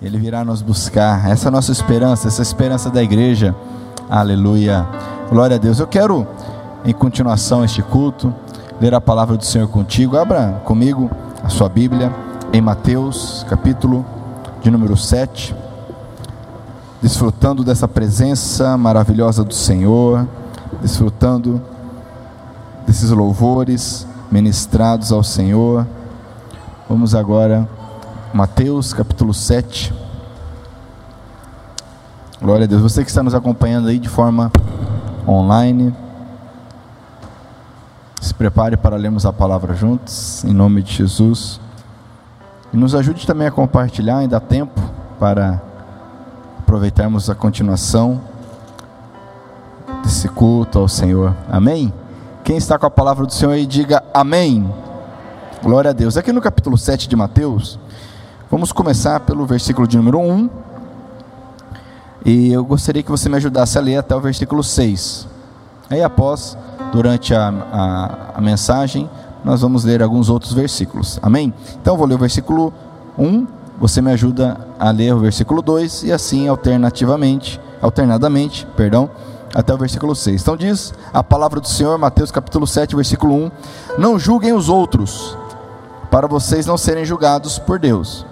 Ele virá nos buscar. Essa é a nossa esperança, essa é esperança da igreja. Aleluia. Glória a Deus. Eu quero, em continuação este culto, ler a palavra do Senhor contigo. Abra comigo a sua Bíblia em Mateus, capítulo de número 7. Desfrutando dessa presença maravilhosa do Senhor, desfrutando desses louvores ministrados ao Senhor. Vamos agora Mateus capítulo 7. Glória a Deus. Você que está nos acompanhando aí de forma online, se prepare para lermos a palavra juntos, em nome de Jesus. E nos ajude também a compartilhar, ainda há tempo para aproveitarmos a continuação desse culto ao Senhor. Amém? Quem está com a palavra do Senhor aí, diga amém. Glória a Deus. Aqui no capítulo 7 de Mateus, Vamos começar pelo versículo de número 1. E eu gostaria que você me ajudasse a ler até o versículo 6. Aí, após, durante a, a, a mensagem, nós vamos ler alguns outros versículos. Amém? Então, vou ler o versículo 1. Você me ajuda a ler o versículo 2 e assim alternativamente, alternadamente, perdão, até o versículo 6. Então diz a palavra do Senhor, Mateus capítulo 7, versículo 1: Não julguem os outros, para vocês não serem julgados por Deus.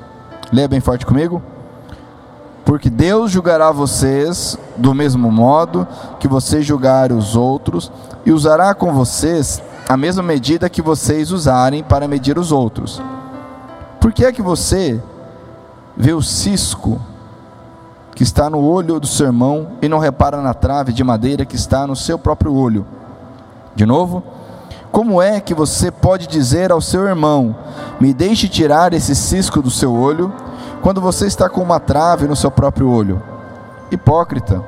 Leia bem forte comigo. Porque Deus julgará vocês do mesmo modo que vocês julgarem os outros, e usará com vocês a mesma medida que vocês usarem para medir os outros. Por que é que você vê o cisco que está no olho do seu irmão e não repara na trave de madeira que está no seu próprio olho? De novo, como é que você pode dizer ao seu irmão: Me deixe tirar esse cisco do seu olho, quando você está com uma trave no seu próprio olho? Hipócrita,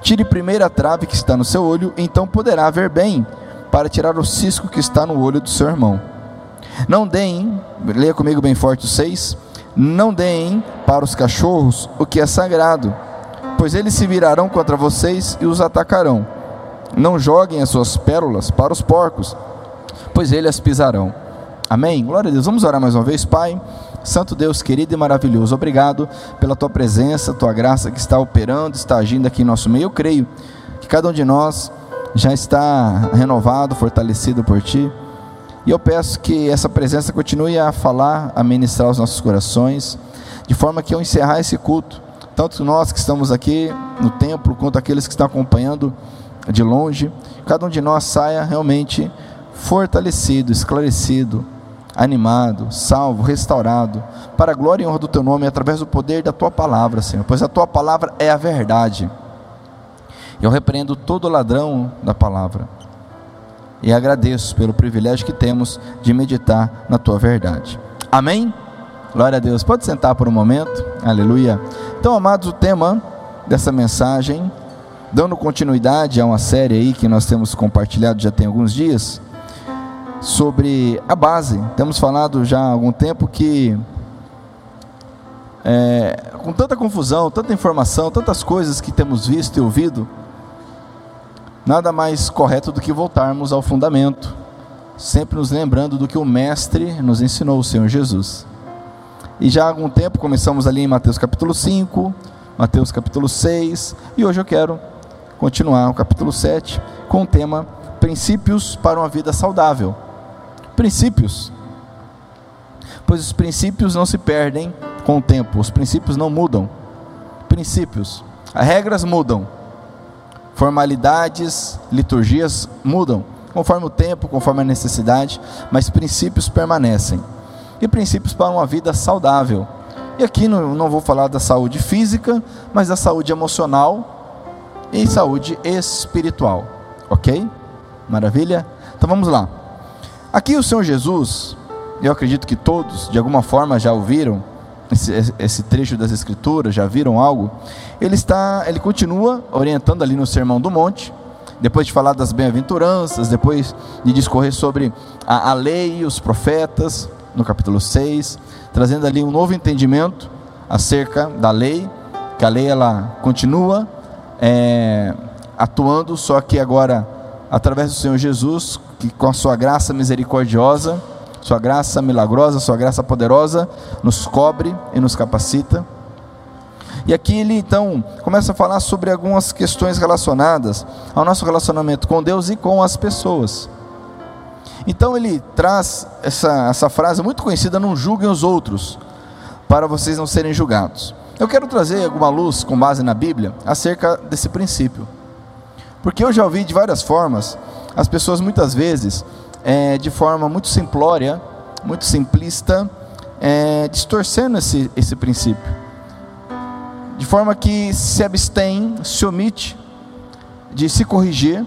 tire primeiro a trave que está no seu olho, então poderá ver bem para tirar o cisco que está no olho do seu irmão. Não deem, leia comigo bem forte o 6, não deem para os cachorros o que é sagrado, pois eles se virarão contra vocês e os atacarão. Não joguem as suas pérolas para os porcos, pois eles as pisarão. Amém? Glória a Deus. Vamos orar mais uma vez, Pai. Santo Deus querido e maravilhoso, obrigado pela tua presença, tua graça que está operando, está agindo aqui em nosso meio. Eu creio que cada um de nós já está renovado, fortalecido por ti. E eu peço que essa presença continue a falar, a ministrar os nossos corações, de forma que ao encerrar esse culto, tanto nós que estamos aqui no templo, quanto aqueles que estão acompanhando de longe, cada um de nós saia realmente fortalecido, esclarecido, animado, salvo, restaurado, para a glória e honra do teu nome, através do poder da tua palavra, Senhor, pois a tua palavra é a verdade. Eu repreendo todo ladrão da palavra e agradeço pelo privilégio que temos de meditar na tua verdade. Amém? Glória a Deus. Pode sentar por um momento. Aleluia. Então, amados, o tema dessa mensagem, dando continuidade a uma série aí que nós temos compartilhado já tem alguns dias, sobre a base. Temos falado já há algum tempo que, é, com tanta confusão, tanta informação, tantas coisas que temos visto e ouvido, nada mais correto do que voltarmos ao fundamento, sempre nos lembrando do que o Mestre nos ensinou, o Senhor Jesus. E já há algum tempo começamos ali em Mateus capítulo 5, Mateus capítulo 6, e hoje eu quero continuar o capítulo 7 com o tema Princípios para uma vida saudável princípios. Pois os princípios não se perdem com o tempo, os princípios não mudam. Princípios, as regras mudam, formalidades, liturgias mudam, conforme o tempo, conforme a necessidade, mas princípios permanecem. E princípios para uma vida saudável. E aqui não, não vou falar da saúde física, mas da saúde emocional e saúde espiritual. Ok? Maravilha? Então vamos lá. Aqui o Senhor Jesus, eu acredito que todos de alguma forma já ouviram esse, esse, trecho das Escrituras, já viram algo. Ele está, ele continua orientando ali no Sermão do Monte, depois de falar das bem-aventuranças, depois de discorrer sobre a, a lei e os profetas, no capítulo 6, trazendo ali um novo entendimento acerca da lei, que a lei ela continua é, atuando, só que agora através do Senhor Jesus, que com a sua graça misericordiosa, sua graça milagrosa, sua graça poderosa, nos cobre e nos capacita. E aqui ele então começa a falar sobre algumas questões relacionadas ao nosso relacionamento com Deus e com as pessoas. Então ele traz essa, essa frase muito conhecida: não julguem os outros, para vocês não serem julgados. Eu quero trazer alguma luz com base na Bíblia acerca desse princípio. Porque eu já ouvi de várias formas, as pessoas muitas vezes, é, de forma muito simplória, muito simplista, é, distorcendo esse, esse princípio de forma que se abstém, se omite de se corrigir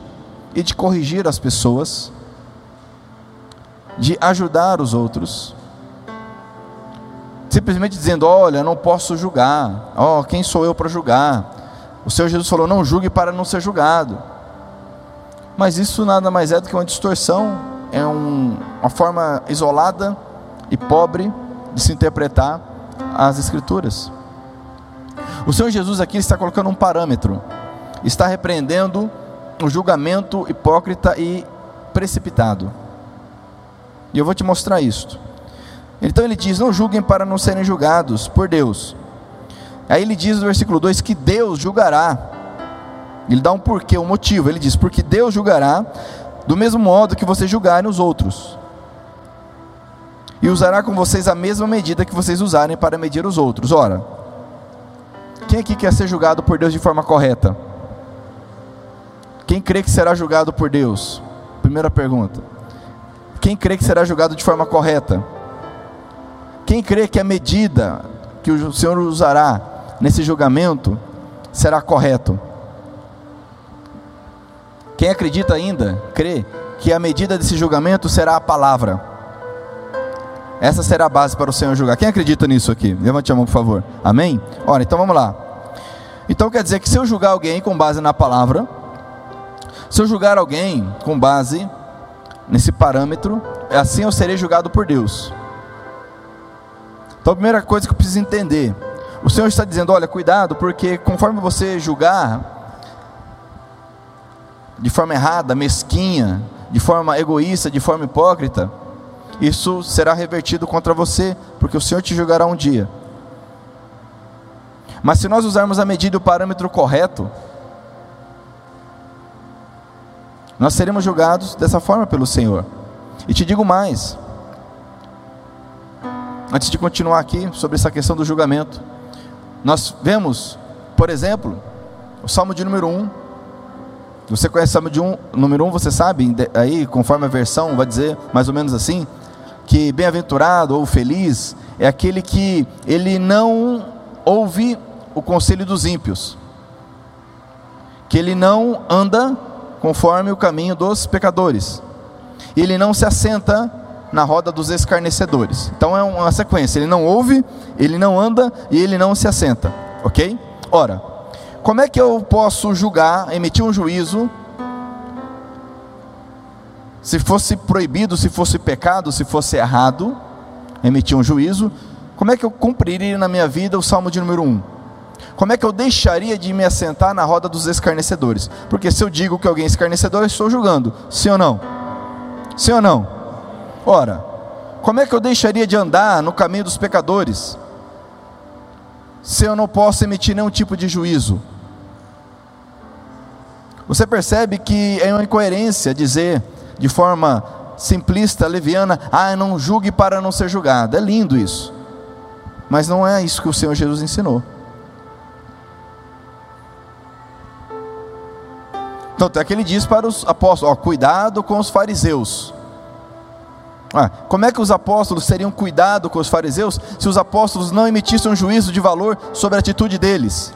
e de corrigir as pessoas, de ajudar os outros, simplesmente dizendo: Olha, não posso julgar, oh, quem sou eu para julgar? O Senhor Jesus falou: Não julgue para não ser julgado. Mas isso nada mais é do que uma distorção, é um, uma forma isolada e pobre de se interpretar as Escrituras. O Senhor Jesus aqui está colocando um parâmetro, está repreendendo o julgamento hipócrita e precipitado. E eu vou te mostrar isto. Então ele diz: Não julguem para não serem julgados por Deus. Aí ele diz no versículo 2 que Deus julgará. Ele dá um porquê, um motivo. Ele diz: Porque Deus julgará do mesmo modo que vocês julgarem os outros. E usará com vocês a mesma medida que vocês usarem para medir os outros. Ora, quem aqui quer ser julgado por Deus de forma correta? Quem crê que será julgado por Deus? Primeira pergunta. Quem crê que será julgado de forma correta? Quem crê que a medida que o Senhor usará nesse julgamento será correto? Quem acredita ainda, crê que a medida desse julgamento será a palavra. Essa será a base para o Senhor julgar. Quem acredita nisso aqui? Levante a mão, por favor. Amém? Ora, então vamos lá. Então quer dizer que se eu julgar alguém com base na palavra, se eu julgar alguém com base nesse parâmetro, assim eu serei julgado por Deus. Então a primeira coisa que eu preciso entender, o Senhor está dizendo, olha, cuidado, porque conforme você julgar de forma errada, mesquinha, de forma egoísta, de forma hipócrita, isso será revertido contra você, porque o Senhor te julgará um dia. Mas se nós usarmos a medida e o parâmetro correto, nós seremos julgados dessa forma pelo Senhor. E te digo mais, antes de continuar aqui sobre essa questão do julgamento, nós vemos, por exemplo, o Salmo de número 1. Você conhece o Salmo de um, número 1, você sabe, aí conforme a versão vai dizer mais ou menos assim, que bem-aventurado ou feliz é aquele que ele não ouve o conselho dos ímpios, que ele não anda conforme o caminho dos pecadores, ele não se assenta na roda dos escarnecedores. Então é uma sequência: ele não ouve, ele não anda e ele não se assenta, ok? Ora, como é que eu posso julgar, emitir um juízo se fosse proibido, se fosse pecado, se fosse errado, emitir um juízo, como é que eu cumpriria na minha vida o salmo de número 1? Como é que eu deixaria de me assentar na roda dos escarnecedores? Porque se eu digo que alguém é escarnecedor, eu estou julgando. Sim ou não? Sim ou não? Ora, como é que eu deixaria de andar no caminho dos pecadores? Se eu não posso emitir nenhum tipo de juízo? Você percebe que é uma incoerência dizer de forma simplista, leviana, ah, não julgue para não ser julgado. É lindo isso. Mas não é isso que o Senhor Jesus ensinou. Então, até que ele diz para os apóstolos: ó, cuidado com os fariseus. Ah, como é que os apóstolos teriam cuidado com os fariseus se os apóstolos não emitissem um juízo de valor sobre a atitude deles?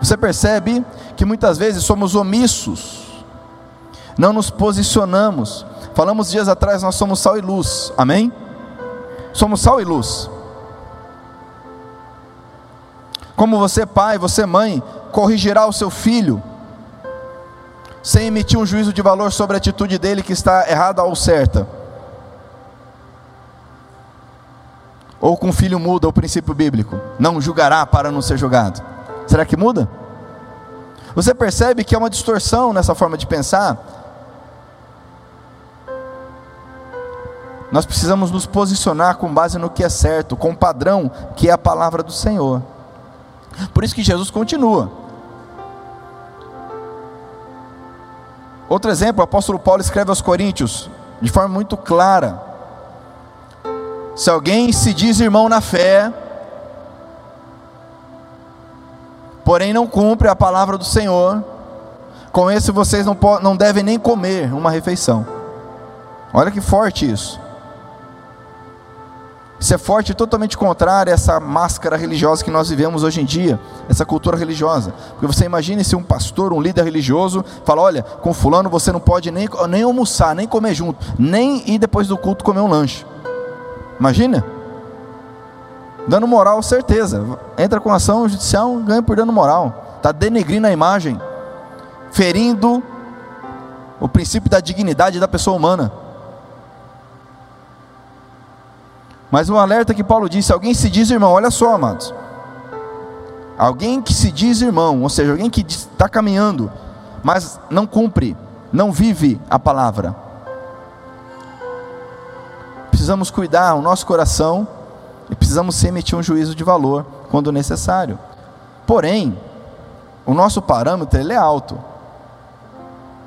Você percebe que muitas vezes somos omissos, não nos posicionamos. Falamos dias atrás, nós somos sal e luz, amém? Somos sal e luz. Como você, pai, você, mãe, corrigirá o seu filho, sem emitir um juízo de valor sobre a atitude dele que está errada ou certa? Ou com o filho muda o princípio bíblico: não julgará para não ser julgado. Será que muda? Você percebe que é uma distorção nessa forma de pensar? nós precisamos nos posicionar com base no que é certo, com o padrão que é a palavra do Senhor. Por isso que Jesus continua. Outro exemplo, o apóstolo Paulo escreve aos Coríntios, de forma muito clara: se alguém se diz irmão na fé, porém não cumpre a palavra do Senhor, com esse vocês não, não devem nem comer uma refeição. Olha que forte isso. Isso é forte totalmente contrário a essa máscara religiosa que nós vivemos hoje em dia, essa cultura religiosa. Porque você imagine se um pastor, um líder religioso, fala: olha, com fulano você não pode nem, nem almoçar, nem comer junto, nem ir depois do culto comer um lanche. Imagina? Dando moral, certeza. Entra com ação judicial, ganha por dano moral. Está denegrindo a imagem, ferindo o princípio da dignidade da pessoa humana. Mas um alerta que Paulo disse: alguém se diz irmão, olha só, amados. Alguém que se diz irmão, ou seja, alguém que está caminhando, mas não cumpre, não vive a palavra. Precisamos cuidar o nosso coração e precisamos emitir um juízo de valor quando necessário. Porém, o nosso parâmetro ele é alto.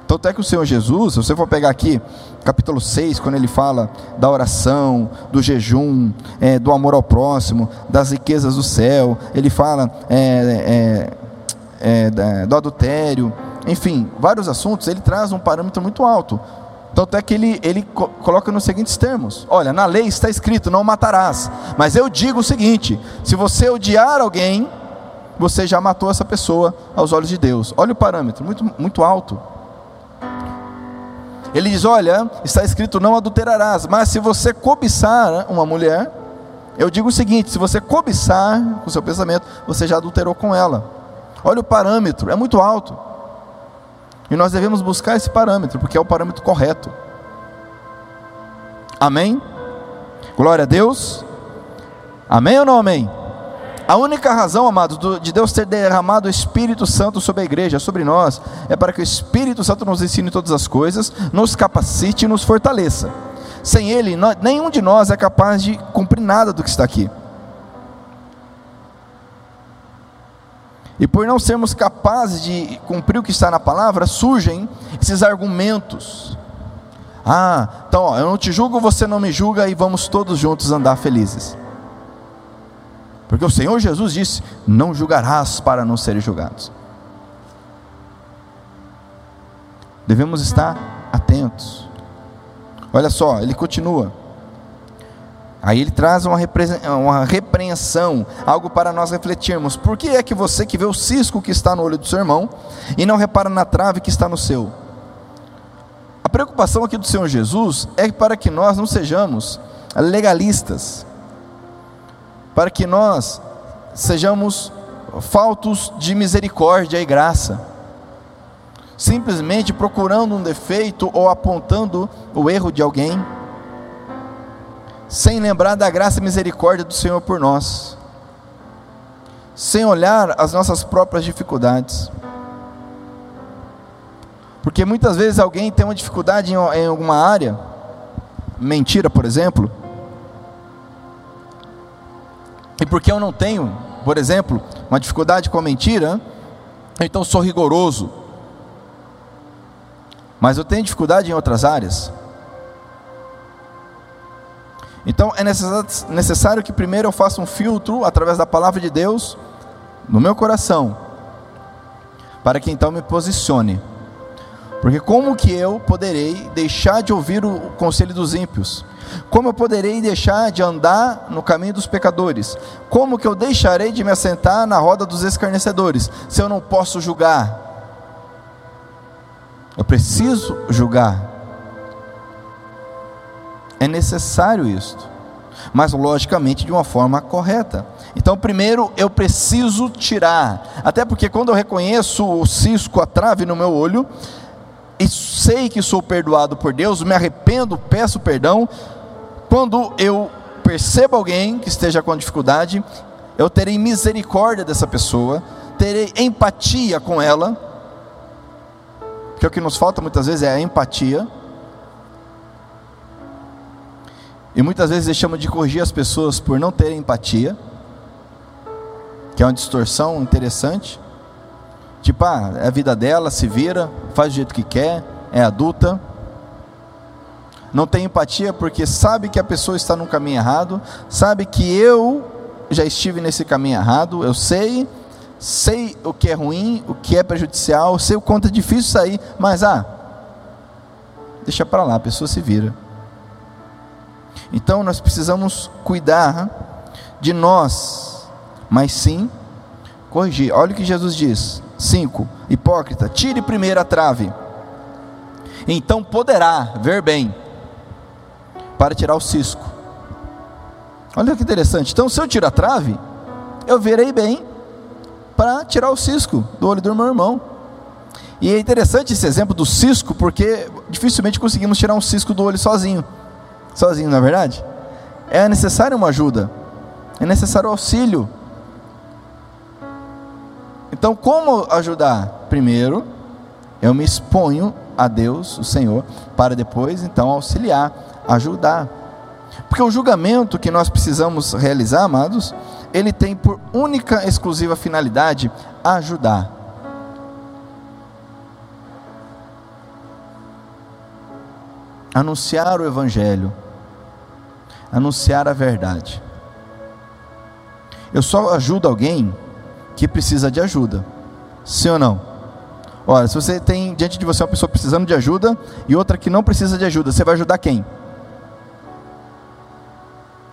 Tanto é que o Senhor Jesus, se você for pegar aqui, capítulo 6, quando ele fala da oração, do jejum, é, do amor ao próximo, das riquezas do céu, ele fala é, é, é do adultério, enfim, vários assuntos, ele traz um parâmetro muito alto. Tanto é que ele, ele coloca nos seguintes termos: Olha, na lei está escrito, não matarás. Mas eu digo o seguinte: se você odiar alguém, você já matou essa pessoa aos olhos de Deus. Olha o parâmetro, muito, muito alto. Ele diz: Olha, está escrito não adulterarás, mas se você cobiçar uma mulher, eu digo o seguinte: se você cobiçar com o seu pensamento, você já adulterou com ela. Olha o parâmetro, é muito alto. E nós devemos buscar esse parâmetro, porque é o parâmetro correto. Amém? Glória a Deus. Amém ou não amém? A única razão, amados, de Deus ter derramado o Espírito Santo sobre a igreja, sobre nós, é para que o Espírito Santo nos ensine todas as coisas, nos capacite e nos fortaleça. Sem Ele, nenhum de nós é capaz de cumprir nada do que está aqui. E por não sermos capazes de cumprir o que está na palavra, surgem esses argumentos. Ah, então ó, eu não te julgo, você não me julga e vamos todos juntos andar felizes. Porque o Senhor Jesus disse: Não julgarás para não serem julgados. Devemos estar atentos. Olha só, ele continua. Aí ele traz uma, uma repreensão, algo para nós refletirmos. Por que é que você que vê o cisco que está no olho do seu irmão e não repara na trave que está no seu? A preocupação aqui do Senhor Jesus é para que nós não sejamos legalistas para que nós sejamos faltos de misericórdia e graça, simplesmente procurando um defeito ou apontando o erro de alguém, sem lembrar da graça e misericórdia do Senhor por nós, sem olhar as nossas próprias dificuldades. Porque muitas vezes alguém tem uma dificuldade em, em alguma área, mentira, por exemplo, e porque eu não tenho, por exemplo, uma dificuldade com a mentira, então sou rigoroso. Mas eu tenho dificuldade em outras áreas. Então é necessário que primeiro eu faça um filtro através da palavra de Deus no meu coração, para que então me posicione. Porque como que eu poderei deixar de ouvir o conselho dos ímpios? Como eu poderei deixar de andar no caminho dos pecadores? Como que eu deixarei de me assentar na roda dos escarnecedores, se eu não posso julgar? Eu preciso julgar. É necessário isto, mas logicamente de uma forma correta. Então, primeiro eu preciso tirar, até porque quando eu reconheço o cisco, a trave no meu olho, e sei que sou perdoado por Deus, me arrependo, peço perdão, quando eu percebo alguém que esteja com dificuldade, eu terei misericórdia dessa pessoa, terei empatia com ela, porque o que nos falta muitas vezes é a empatia. E muitas vezes deixamos de corrigir as pessoas por não terem empatia, que é uma distorção interessante. Tipo, ah, é a vida dela, se vira, faz do jeito que quer, é adulta. Não tem empatia porque sabe que a pessoa está no caminho errado, sabe que eu já estive nesse caminho errado, eu sei, sei o que é ruim, o que é prejudicial, sei o quanto é difícil sair, mas ah, deixa para lá, a pessoa se vira. Então nós precisamos cuidar de nós, mas sim corrigir. Olha o que Jesus diz: 5. Hipócrita, tire primeiro a trave, então poderá ver bem para tirar o cisco. Olha que interessante. Então, se eu tiro a trave, eu verei bem para tirar o cisco do olho do meu irmão. E é interessante esse exemplo do cisco, porque dificilmente conseguimos tirar um cisco do olho sozinho. Sozinho, não é verdade? É necessário uma ajuda, é necessário auxílio. Então, como ajudar? Primeiro, eu me exponho a Deus, o Senhor, para depois então auxiliar, ajudar. Porque o julgamento que nós precisamos realizar, amados, ele tem por única exclusiva finalidade ajudar. Anunciar o Evangelho, anunciar a verdade. Eu só ajudo alguém que precisa de ajuda, sim ou não? Olha, se você tem diante de você uma pessoa precisando de ajuda e outra que não precisa de ajuda, você vai ajudar quem?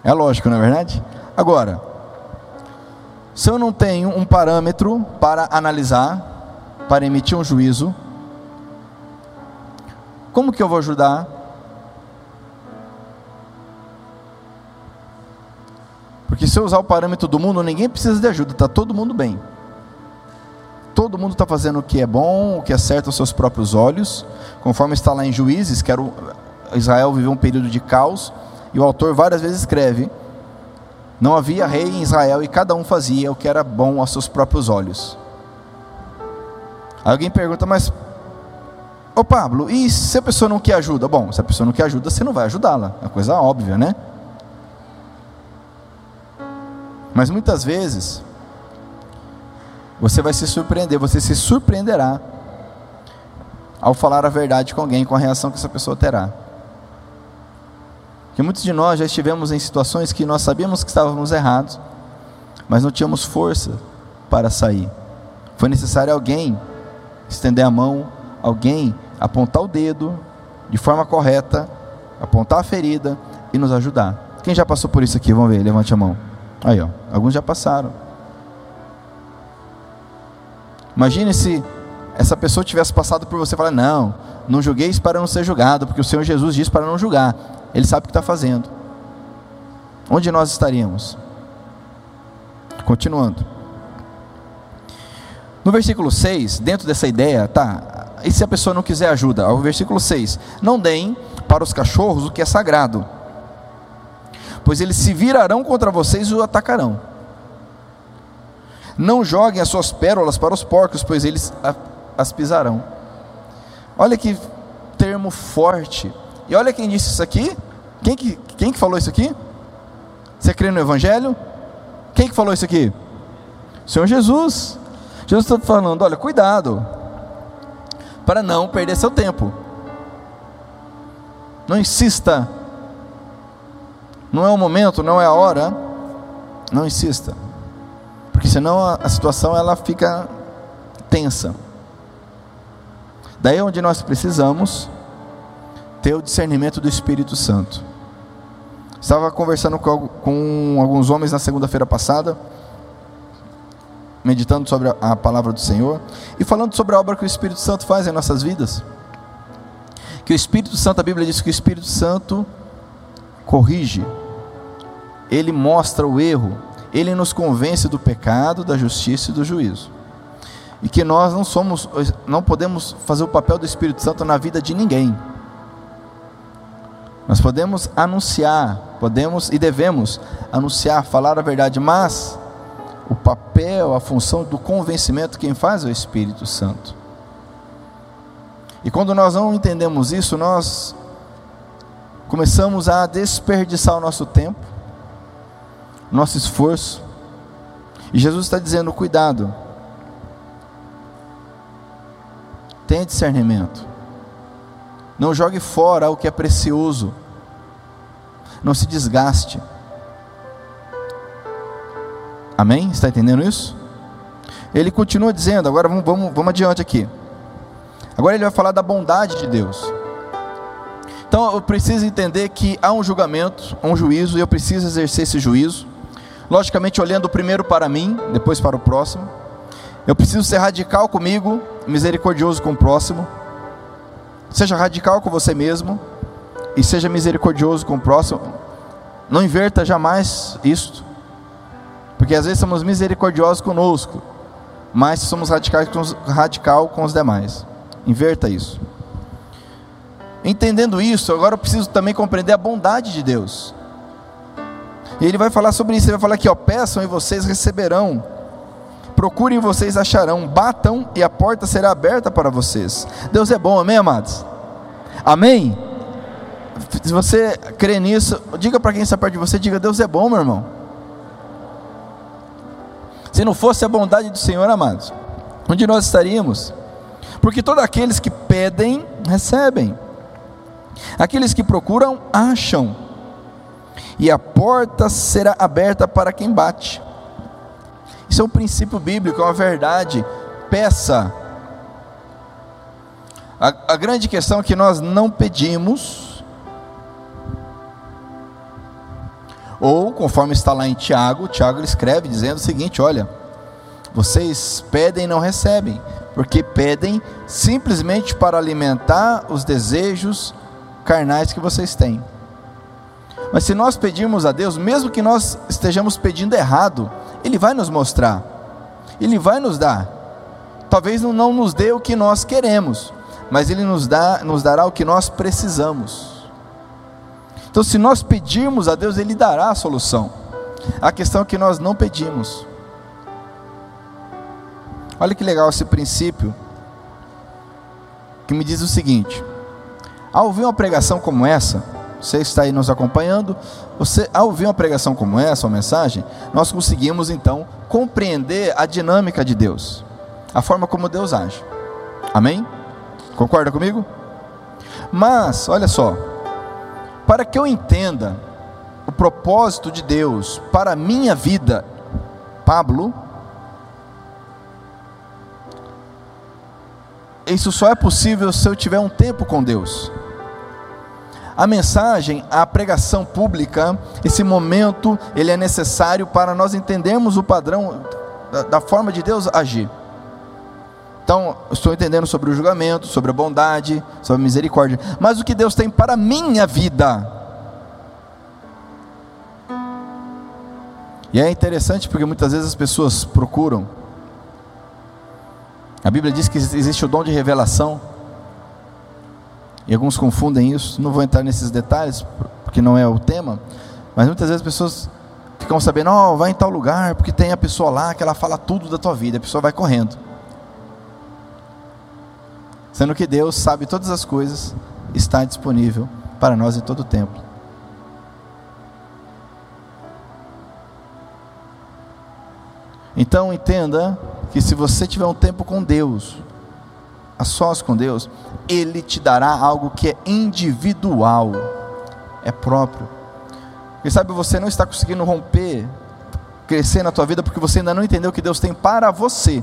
É lógico, não é verdade? Agora, se eu não tenho um parâmetro para analisar, para emitir um juízo, como que eu vou ajudar? Porque se eu usar o parâmetro do mundo, ninguém precisa de ajuda, está todo mundo bem todo mundo está fazendo o que é bom, o que é certo aos seus próprios olhos, conforme está lá em Juízes, que era o, Israel viveu um período de caos, e o autor várias vezes escreve: não havia rei em Israel e cada um fazia o que era bom aos seus próprios olhos. Alguém pergunta, mas, ô Pablo, e se a pessoa não quer ajuda? Bom, se a pessoa não quer ajuda, você não vai ajudá-la, é coisa óbvia, né? Mas muitas vezes, você vai se surpreender, você se surpreenderá ao falar a verdade com alguém, com a reação que essa pessoa terá. Porque muitos de nós já estivemos em situações que nós sabíamos que estávamos errados, mas não tínhamos força para sair. Foi necessário alguém estender a mão, alguém apontar o dedo de forma correta, apontar a ferida e nos ajudar. Quem já passou por isso aqui? Vamos ver, levante a mão. Aí, ó, alguns já passaram. Imagine se essa pessoa tivesse passado por você e falar: Não, não julgueis para não ser julgado, porque o Senhor Jesus diz para não julgar. Ele sabe o que está fazendo. Onde nós estaríamos? Continuando. No versículo 6, dentro dessa ideia, tá? E se a pessoa não quiser ajuda? O versículo 6: Não deem para os cachorros o que é sagrado, pois eles se virarão contra vocês e o atacarão. Não joguem as suas pérolas para os porcos, pois eles as pisarão. Olha que termo forte. E olha quem disse isso aqui. Quem que, quem que falou isso aqui? Você crê no Evangelho? Quem que falou isso aqui? Senhor Jesus. Jesus está falando: olha, cuidado, para não perder seu tempo. Não insista. Não é o momento, não é a hora. Não insista porque senão a, a situação ela fica tensa. Daí é onde nós precisamos ter o discernimento do Espírito Santo. Estava conversando com, com alguns homens na segunda-feira passada, meditando sobre a, a palavra do Senhor e falando sobre a obra que o Espírito Santo faz em nossas vidas. Que o Espírito Santo, a Bíblia diz que o Espírito Santo corrige, ele mostra o erro, ele nos convence do pecado, da justiça e do juízo. E que nós não somos, não podemos fazer o papel do Espírito Santo na vida de ninguém. Nós podemos anunciar, podemos e devemos anunciar, falar a verdade, mas o papel, a função do convencimento, quem faz é o Espírito Santo. E quando nós não entendemos isso, nós começamos a desperdiçar o nosso tempo, nosso esforço, e Jesus está dizendo: cuidado, tenha discernimento, não jogue fora o que é precioso, não se desgaste. Amém? Está entendendo isso? Ele continua dizendo, agora vamos, vamos, vamos adiante aqui. Agora ele vai falar da bondade de Deus. Então eu preciso entender que há um julgamento, um juízo, e eu preciso exercer esse juízo. Logicamente, olhando primeiro para mim, depois para o próximo. Eu preciso ser radical comigo, misericordioso com o próximo. Seja radical com você mesmo e seja misericordioso com o próximo. Não inverta jamais isto. Porque às vezes somos misericordiosos conosco, mas somos radicais com os, radical com os demais. Inverta isso. Entendendo isso, agora eu preciso também compreender a bondade de Deus. E ele vai falar sobre isso, ele vai falar aqui, ó, peçam e vocês receberão. Procurem e vocês acharão, batam e a porta será aberta para vocês. Deus é bom, amém, amados? Amém? Se você crê nisso, diga para quem está perto de você, diga, Deus é bom, meu irmão. Se não fosse a bondade do Senhor, amados, onde nós estaríamos? Porque todos aqueles que pedem, recebem. Aqueles que procuram, acham. E a porta será aberta para quem bate. Isso é um princípio bíblico, é uma verdade. Peça. A, a grande questão é que nós não pedimos Ou, conforme está lá em Tiago, Tiago escreve dizendo o seguinte: olha, vocês pedem e não recebem, porque pedem simplesmente para alimentar os desejos carnais que vocês têm. Mas se nós pedirmos a Deus, mesmo que nós estejamos pedindo errado, Ele vai nos mostrar, Ele vai nos dar. Talvez não nos dê o que nós queremos, mas Ele nos, dá, nos dará o que nós precisamos. Então, se nós pedirmos a Deus, Ele dará a solução. A questão é que nós não pedimos. Olha que legal esse princípio, que me diz o seguinte: ao ouvir uma pregação como essa, você está aí nos acompanhando, você, ao ouvir uma pregação como essa, uma mensagem, nós conseguimos então compreender a dinâmica de Deus, a forma como Deus age. Amém? Concorda comigo? Mas, olha só, para que eu entenda o propósito de Deus para a minha vida, Pablo, isso só é possível se eu tiver um tempo com Deus. A mensagem, a pregação pública, esse momento, ele é necessário para nós entendermos o padrão da, da forma de Deus agir. Então, estou entendendo sobre o julgamento, sobre a bondade, sobre a misericórdia, mas o que Deus tem para a minha vida. E é interessante porque muitas vezes as pessoas procuram. A Bíblia diz que existe o dom de revelação. E alguns confundem isso. Não vou entrar nesses detalhes, porque não é o tema. Mas muitas vezes as pessoas ficam sabendo, oh, vai em tal lugar, porque tem a pessoa lá que ela fala tudo da tua vida. A pessoa vai correndo sendo que Deus sabe todas as coisas, está disponível para nós em todo o tempo. Então entenda que se você tiver um tempo com Deus, a sós com Deus, Ele te dará algo que é individual, é próprio. Quem sabe você não está conseguindo romper, crescer na tua vida porque você ainda não entendeu o que Deus tem para você.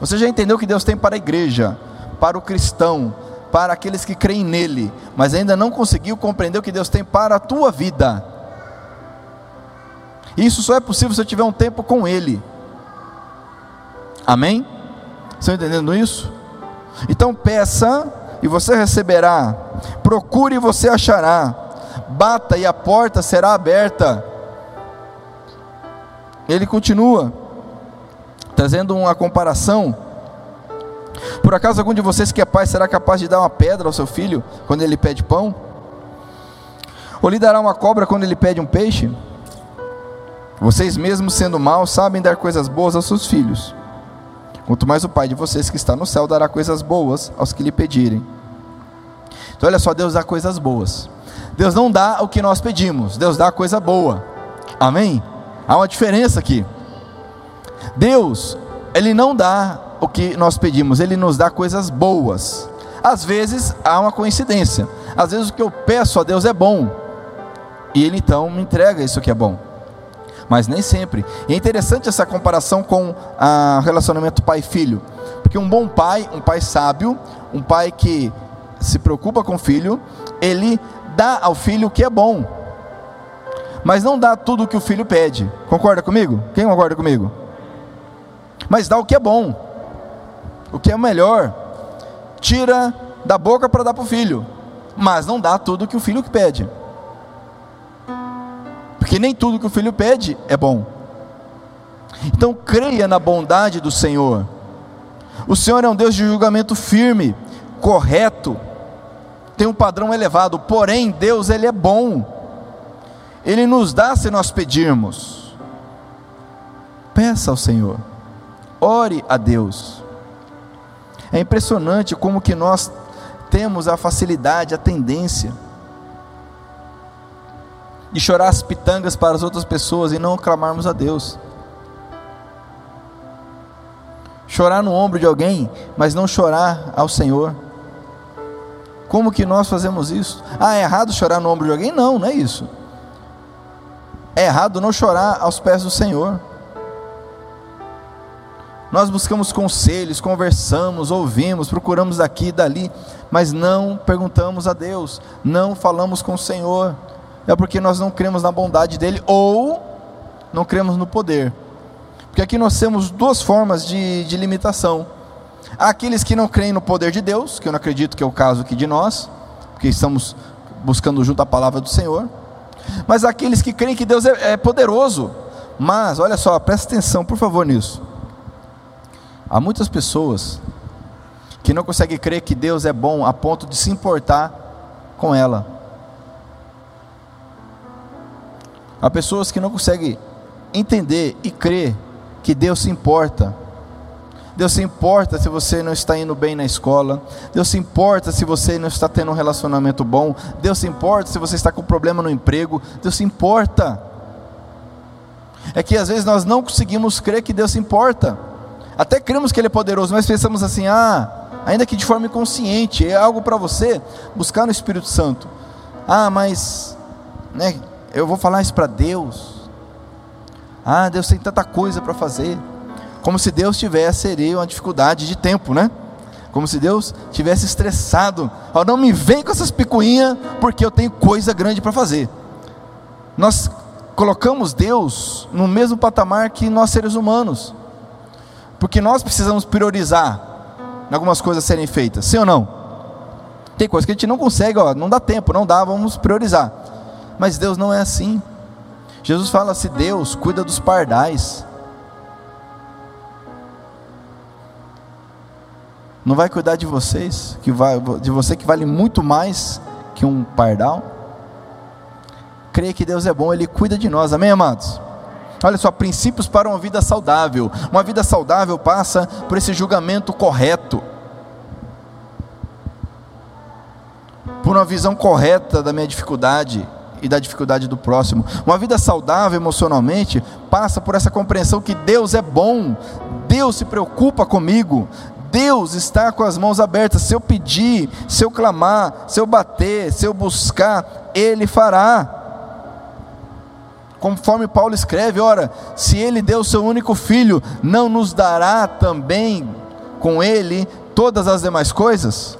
Você já entendeu o que Deus tem para a igreja, para o cristão, para aqueles que creem nele, mas ainda não conseguiu compreender o que Deus tem para a tua vida. Isso só é possível se eu tiver um tempo com Ele. Amém? Estão entendendo isso? Então peça e você receberá, procure e você achará, bata e a porta será aberta. Ele continua, trazendo uma comparação por acaso algum de vocês que é pai será capaz de dar uma pedra ao seu filho quando ele pede pão? Ou lhe dará uma cobra quando ele pede um peixe? Vocês mesmos sendo maus sabem dar coisas boas aos seus filhos. Quanto mais o Pai de vocês que está no céu dará coisas boas aos que lhe pedirem. Então olha só, Deus dá coisas boas. Deus não dá o que nós pedimos, Deus dá coisa boa. Amém? Há uma diferença aqui. Deus, Ele não dá o que nós pedimos, Ele nos dá coisas boas. Às vezes há uma coincidência, às vezes o que eu peço a Deus é bom, e Ele então me entrega isso que é bom. Mas nem sempre. E é interessante essa comparação com o relacionamento pai-filho. Porque um bom pai, um pai sábio, um pai que se preocupa com o filho, ele dá ao filho o que é bom, mas não dá tudo o que o filho pede. Concorda comigo? Quem concorda comigo? Mas dá o que é bom, o que é melhor, tira da boca para dar para o filho, mas não dá tudo o que o filho pede, porque nem tudo que o filho pede é bom. Então creia na bondade do Senhor. O Senhor é um Deus de julgamento firme, correto, tem um padrão elevado, porém Deus ele é bom. Ele nos dá se nós pedirmos. Peça ao Senhor. Ore a Deus. É impressionante como que nós temos a facilidade, a tendência de chorar as pitangas para as outras pessoas e não clamarmos a Deus. Chorar no ombro de alguém, mas não chorar ao Senhor. Como que nós fazemos isso? Ah, é errado chorar no ombro de alguém? Não, não é isso. É errado não chorar aos pés do Senhor. Nós buscamos conselhos, conversamos, ouvimos, procuramos daqui e dali, mas não perguntamos a Deus, não falamos com o Senhor. É porque nós não cremos na bondade dele ou não cremos no poder. Porque aqui nós temos duas formas de, de limitação. Há aqueles que não creem no poder de Deus, que eu não acredito que é o caso aqui de nós, porque estamos buscando junto a palavra do Senhor. Mas há aqueles que creem que Deus é, é poderoso. Mas, olha só, presta atenção, por favor, nisso. Há muitas pessoas que não conseguem crer que Deus é bom a ponto de se importar com ela. Há pessoas que não conseguem entender e crer que Deus se importa Deus se importa se você não está indo bem na escola. Deus se importa se você não está tendo um relacionamento bom. Deus se importa se você está com problema no emprego. Deus se importa. É que às vezes nós não conseguimos crer que Deus se importa. Até cremos que Ele é poderoso, mas pensamos assim: ah, ainda que de forma inconsciente, é algo para você buscar no Espírito Santo. Ah, mas, né, eu vou falar isso para Deus. Ah, Deus tem tanta coisa para fazer. Como se Deus tivesse ali uma dificuldade de tempo, né? Como se Deus tivesse estressado. Oh, não me vem com essas picuinhas, porque eu tenho coisa grande para fazer. Nós colocamos Deus no mesmo patamar que nós seres humanos. Porque nós precisamos priorizar algumas coisas serem feitas, sim ou não? Tem coisas que a gente não consegue, ó, não dá tempo, não dá, vamos priorizar. Mas Deus não é assim. Jesus fala: se Deus cuida dos pardais, não vai cuidar de vocês, que vai, de você que vale muito mais que um pardal? Creia que Deus é bom, Ele cuida de nós, amém, amados? Olha só, princípios para uma vida saudável. Uma vida saudável passa por esse julgamento correto, por uma visão correta da minha dificuldade e da dificuldade do próximo. Uma vida saudável emocionalmente passa por essa compreensão que Deus é bom, Deus se preocupa comigo, Deus está com as mãos abertas. Se eu pedir, se eu clamar, se eu bater, se eu buscar, Ele fará. Conforme Paulo escreve, ora, se Ele deu o seu único filho, não nos dará também com Ele todas as demais coisas?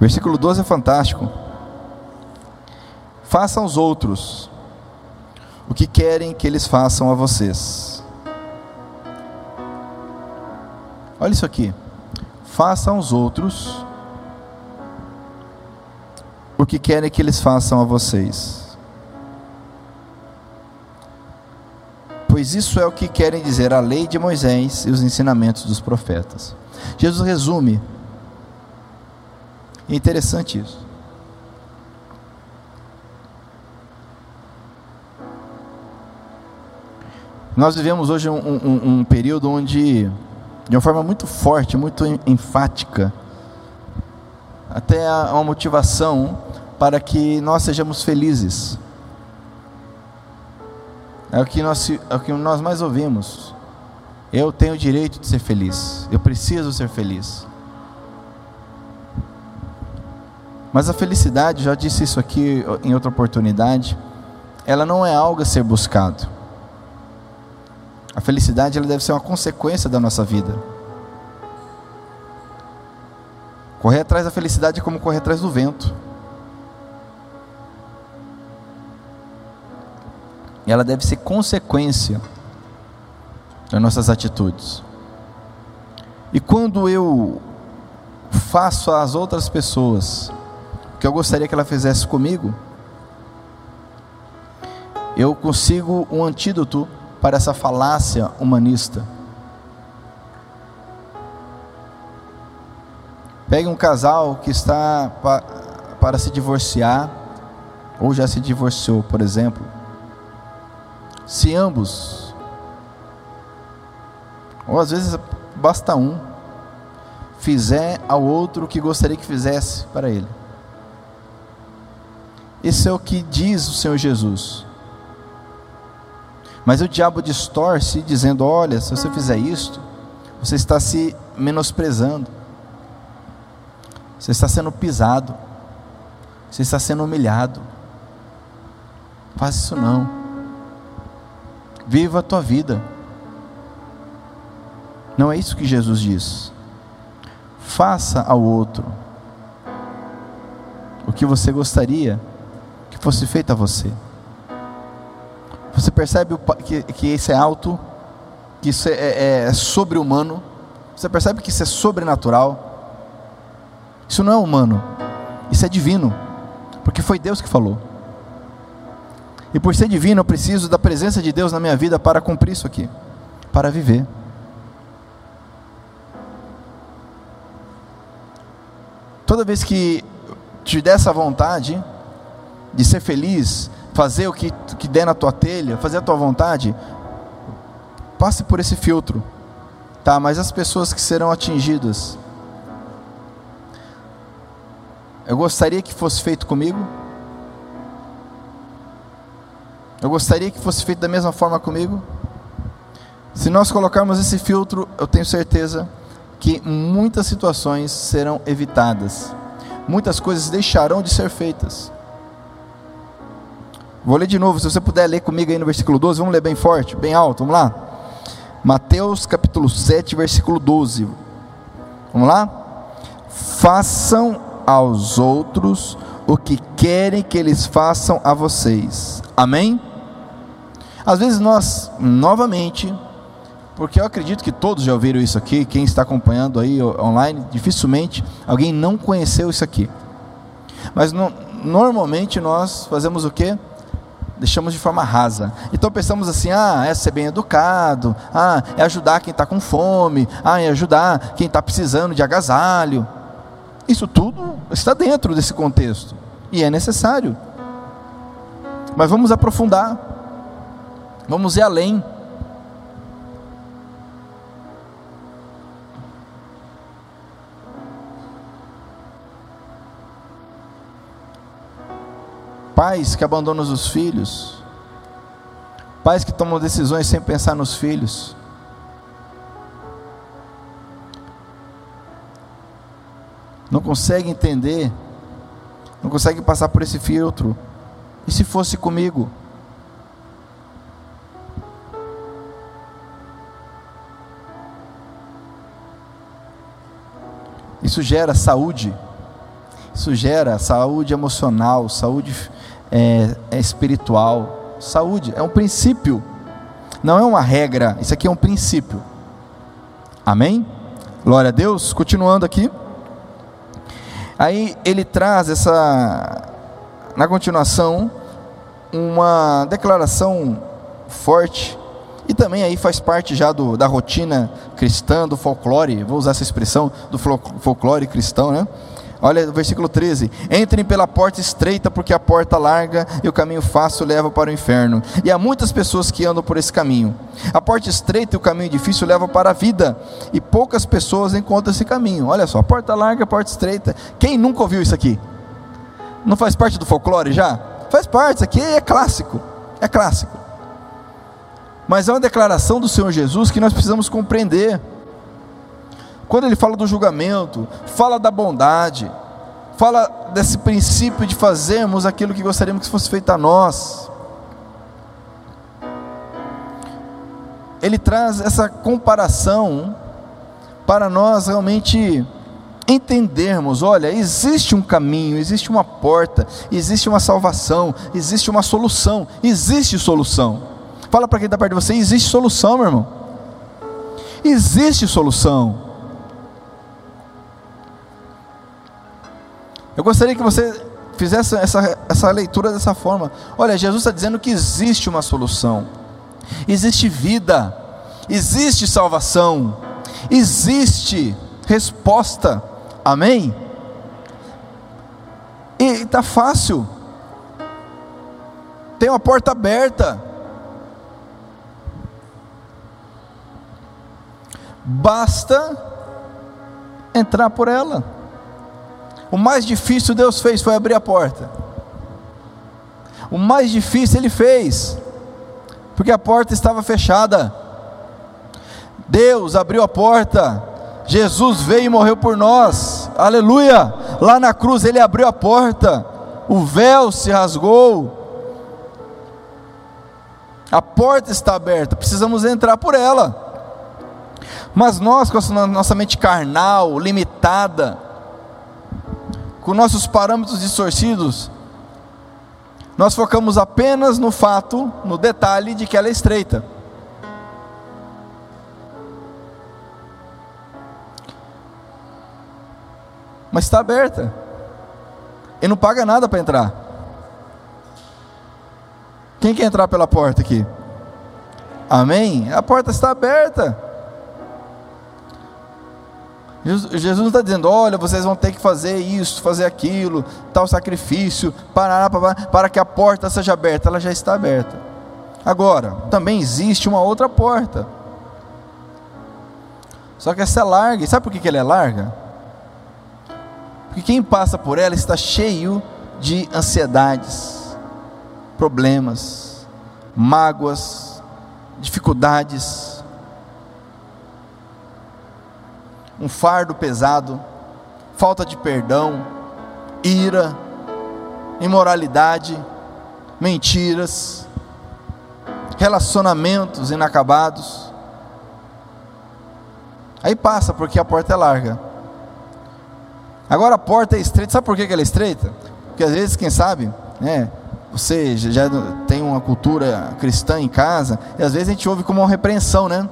Versículo 12 é fantástico. Façam aos outros o que querem que eles façam a vocês. Olha isso aqui. Façam aos outros o que querem que eles façam a vocês. Pois isso é o que querem dizer a lei de Moisés e os ensinamentos dos profetas. Jesus resume. É interessante isso. Nós vivemos hoje um, um, um período onde, de uma forma muito forte, muito enfática, até uma motivação para que nós sejamos felizes. É o que nós, é o que nós mais ouvimos. Eu tenho o direito de ser feliz. Eu preciso ser feliz. Mas a felicidade, já disse isso aqui em outra oportunidade, ela não é algo a ser buscado. A felicidade ela deve ser uma consequência da nossa vida. Correr atrás da felicidade é como correr atrás do vento. Ela deve ser consequência das nossas atitudes. E quando eu faço às outras pessoas que eu gostaria que ela fizesse comigo, eu consigo um antídoto para essa falácia humanista. Pegue um casal que está pa, para se divorciar, ou já se divorciou, por exemplo. Se ambos, ou às vezes basta um, fizer ao outro o que gostaria que fizesse para ele. Esse é o que diz o Senhor Jesus. Mas o diabo distorce dizendo: olha, se você fizer isto, você está se menosprezando, você está sendo pisado, você está sendo humilhado. Faz isso não. Viva a tua vida. Não é isso que Jesus diz. Faça ao outro o que você gostaria que fosse feito a você. Você percebe que, que isso é alto, que isso é, é, é sobre-humano. Você percebe que isso é sobrenatural. Isso não é humano, isso é divino, porque foi Deus que falou. E por ser divino, eu preciso da presença de Deus na minha vida para cumprir isso aqui, para viver. Toda vez que te der essa vontade de ser feliz, fazer o que, que der na tua telha, fazer a tua vontade, passe por esse filtro, tá? Mas as pessoas que serão atingidas, eu gostaria que fosse feito comigo, eu gostaria que fosse feito da mesma forma comigo. Se nós colocarmos esse filtro, eu tenho certeza que muitas situações serão evitadas, muitas coisas deixarão de ser feitas. Vou ler de novo, se você puder ler comigo aí no versículo 12, vamos ler bem forte, bem alto, vamos lá? Mateus capítulo 7, versículo 12. Vamos lá? Façam aos outros o que querem que eles façam a vocês. Amém? Às vezes nós, novamente, porque eu acredito que todos já ouviram isso aqui, quem está acompanhando aí online, dificilmente alguém não conheceu isso aqui. Mas no, normalmente nós fazemos o que? Deixamos de forma rasa. Então pensamos assim: ah, é ser bem educado, ah, é ajudar quem está com fome, ah, é ajudar quem está precisando de agasalho. Isso tudo está dentro desse contexto e é necessário. Mas vamos aprofundar, vamos ir além. Pais que abandonam os filhos. Pais que tomam decisões sem pensar nos filhos. Não consegue entender. Não consegue passar por esse filtro. E se fosse comigo? Isso gera saúde. Isso gera saúde emocional, saúde é, é espiritual. Saúde é um princípio, não é uma regra, isso aqui é um princípio. Amém? Glória a Deus. Continuando aqui. Aí ele traz essa, na continuação, uma declaração forte e também aí faz parte já do, da rotina cristã, do folclore, vou usar essa expressão, do folclore cristão, né? Olha o versículo 13: Entrem pela porta estreita, porque a porta larga e o caminho fácil leva para o inferno. E há muitas pessoas que andam por esse caminho. A porta estreita e o caminho difícil levam para a vida, e poucas pessoas encontram esse caminho. Olha só, porta larga, porta estreita. Quem nunca ouviu isso aqui? Não faz parte do folclore já? Faz parte, isso aqui é clássico. É clássico. Mas é uma declaração do Senhor Jesus que nós precisamos compreender. Quando ele fala do julgamento, fala da bondade, fala desse princípio de fazermos aquilo que gostaríamos que fosse feito a nós. Ele traz essa comparação para nós realmente entendermos: olha, existe um caminho, existe uma porta, existe uma salvação, existe uma solução, existe solução. Fala para quem está perto de você: existe solução, meu irmão. Existe solução. Eu gostaria que você fizesse essa, essa leitura dessa forma. Olha, Jesus está dizendo que existe uma solução, existe vida, existe salvação, existe resposta. Amém? E está fácil. Tem uma porta aberta. Basta entrar por ela. O mais difícil Deus fez foi abrir a porta. O mais difícil Ele fez, porque a porta estava fechada. Deus abriu a porta, Jesus veio e morreu por nós, aleluia. Lá na cruz Ele abriu a porta, o véu se rasgou, a porta está aberta, precisamos entrar por ela. Mas nós, com a nossa mente carnal, limitada, com nossos parâmetros distorcidos, nós focamos apenas no fato, no detalhe de que ela é estreita. Mas está aberta. E não paga nada para entrar. Quem quer entrar pela porta aqui? Amém? A porta está aberta. Jesus não está dizendo, olha, vocês vão ter que fazer isso, fazer aquilo, tal sacrifício, para, para, para que a porta seja aberta. Ela já está aberta. Agora, também existe uma outra porta. Só que essa é larga. E sabe por que ela é larga? Porque quem passa por ela está cheio de ansiedades, problemas, mágoas, dificuldades um fardo pesado, falta de perdão, ira, imoralidade, mentiras, relacionamentos inacabados. Aí passa porque a porta é larga. Agora a porta é estreita, sabe por que ela é estreita? Porque às vezes, quem sabe, né, você já tem uma cultura cristã em casa, e às vezes a gente ouve como uma repreensão, né?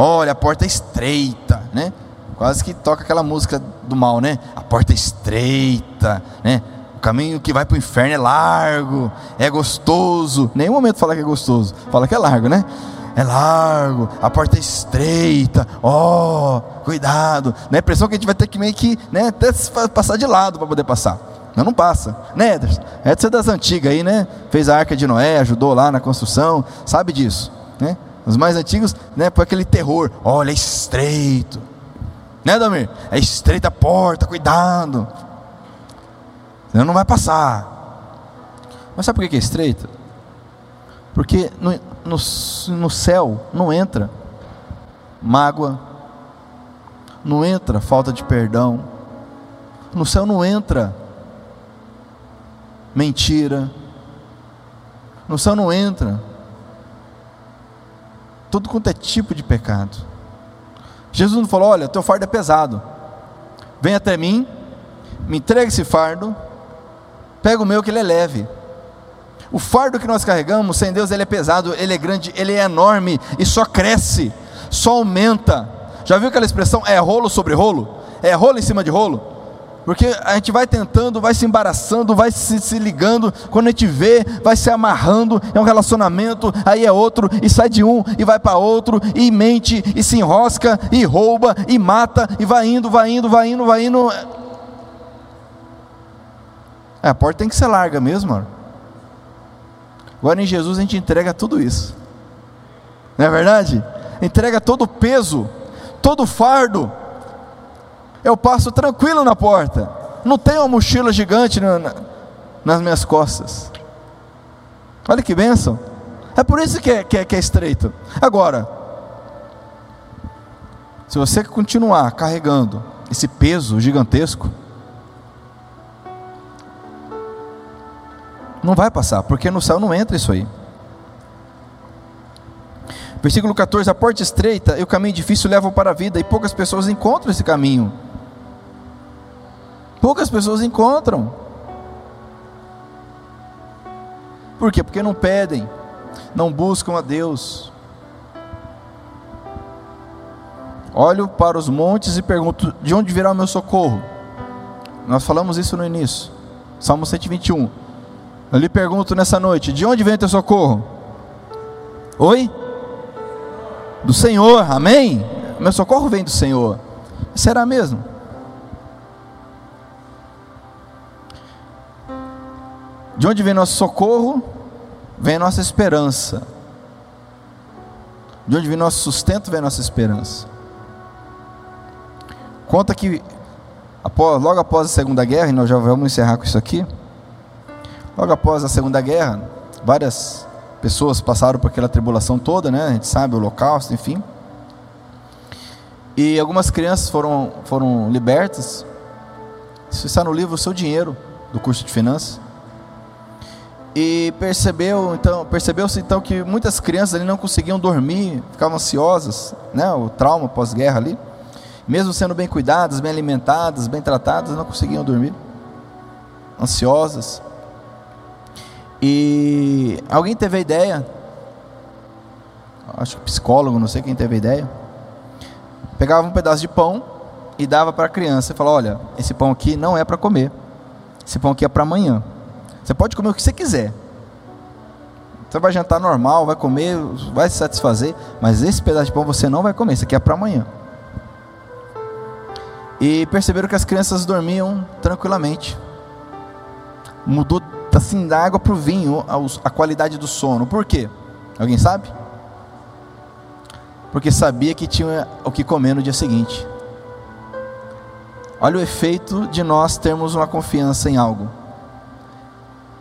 Olha, a porta é estreita, né? Quase que toca aquela música do mal, né? A porta é estreita, né? O caminho que vai para o inferno é largo, é gostoso. Nenhum momento fala que é gostoso, fala que é largo, né? É largo, a porta é estreita, ó, oh, cuidado. Né? A impressão que a gente vai ter que meio que né, até passar de lado para poder passar. Não, não passa. Né, Ederson? Edson é das antigas aí, né? Fez a arca de Noé, ajudou lá na construção, sabe disso, né? Os mais antigos, né, por aquele terror. Olha, é estreito. Né, Damir? É estreita a porta, cuidado. Senão não vai passar. Mas sabe por que é estreita? Porque no, no, no céu não entra mágoa, não entra falta de perdão, no céu não entra mentira, no céu não entra tudo quanto é tipo de pecado. Jesus não falou: olha, teu fardo é pesado, vem até mim, me entrega esse fardo, pega o meu que ele é leve. O fardo que nós carregamos, sem Deus, ele é pesado, ele é grande, ele é enorme e só cresce, só aumenta. Já viu aquela expressão? É rolo sobre rolo? É rolo em cima de rolo? Porque a gente vai tentando, vai se embaraçando, vai se, se ligando, quando a gente vê, vai se amarrando, é um relacionamento, aí é outro, e sai de um, e vai para outro, e mente, e se enrosca, e rouba, e mata, e vai indo, vai indo, vai indo, vai indo. É, a porta tem que ser larga mesmo. Agora em Jesus a gente entrega tudo isso. Não é verdade? Entrega todo o peso, todo o fardo. Eu passo tranquilo na porta. Não tenho uma mochila gigante na, na, nas minhas costas. Olha que bênção. É por isso que é, que é, que é estreito. Agora, se você continuar carregando esse peso gigantesco, não vai passar, porque no céu não entra isso aí. Versículo 14: A porta estreita e o caminho difícil levam para a vida, e poucas pessoas encontram esse caminho. Poucas pessoas encontram. Por quê? Porque não pedem, não buscam a Deus. Olho para os montes e pergunto: de onde virá o meu socorro? Nós falamos isso no início, Salmo 121. Eu lhe pergunto nessa noite: de onde vem o teu socorro? Oi? Do Senhor, amém? Meu socorro vem do Senhor. Será mesmo? De onde vem nosso socorro? Vem nossa esperança. De onde vem nosso sustento, vem nossa esperança. Conta que logo após a Segunda Guerra, e nós já vamos encerrar com isso aqui. Logo após a Segunda Guerra, várias pessoas passaram por aquela tribulação toda, né? A gente sabe, o holocausto, enfim. E algumas crianças foram, foram libertas. Isso está no livro Seu Dinheiro, do curso de finanças. E percebeu então, percebeu-se então que muitas crianças ali não conseguiam dormir, ficavam ansiosas, né? O trauma pós-guerra ali, mesmo sendo bem cuidadas, bem alimentadas, bem tratadas, não conseguiam dormir, ansiosas. E alguém teve a ideia, acho que psicólogo, não sei quem teve a ideia, pegava um pedaço de pão e dava para a criança e falava: Olha, esse pão aqui não é para comer, esse pão aqui é para amanhã. Você pode comer o que você quiser. Você vai jantar normal, vai comer, vai se satisfazer, mas esse pedaço de pão você não vai comer, isso aqui é para amanhã. E perceberam que as crianças dormiam tranquilamente. Mudou assim da água para o vinho a qualidade do sono. Por quê? Alguém sabe? Porque sabia que tinha o que comer no dia seguinte. Olha o efeito de nós termos uma confiança em algo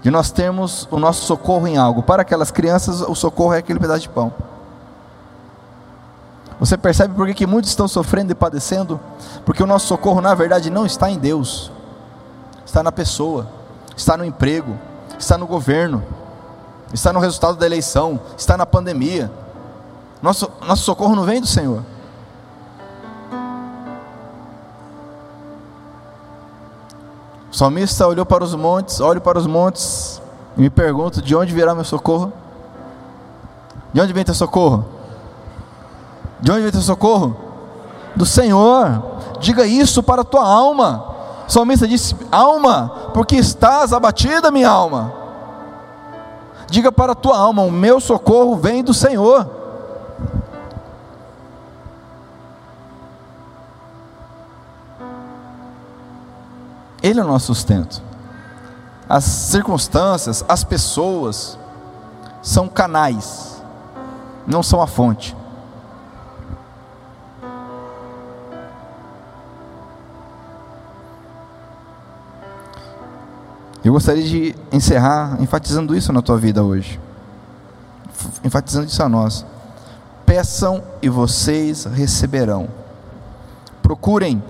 de nós termos o nosso socorro em algo. Para aquelas crianças, o socorro é aquele pedaço de pão. Você percebe por que, que muitos estão sofrendo e padecendo? Porque o nosso socorro, na verdade, não está em Deus, está na pessoa, está no emprego, está no governo, está no resultado da eleição, está na pandemia. Nosso, nosso socorro não vem do Senhor. Salmista olhou para os montes, olho para os montes e me pergunto: de onde virá meu socorro? De onde vem teu socorro? De onde vem teu socorro? Do Senhor. Diga isso para a tua alma. O salmista disse: Alma, porque estás abatida, minha alma. Diga para a tua alma: O meu socorro vem do Senhor. Ele é o nosso sustento. As circunstâncias, as pessoas, são canais, não são a fonte. Eu gostaria de encerrar enfatizando isso na tua vida hoje. Enfatizando isso a nós. Peçam e vocês receberão. Procurem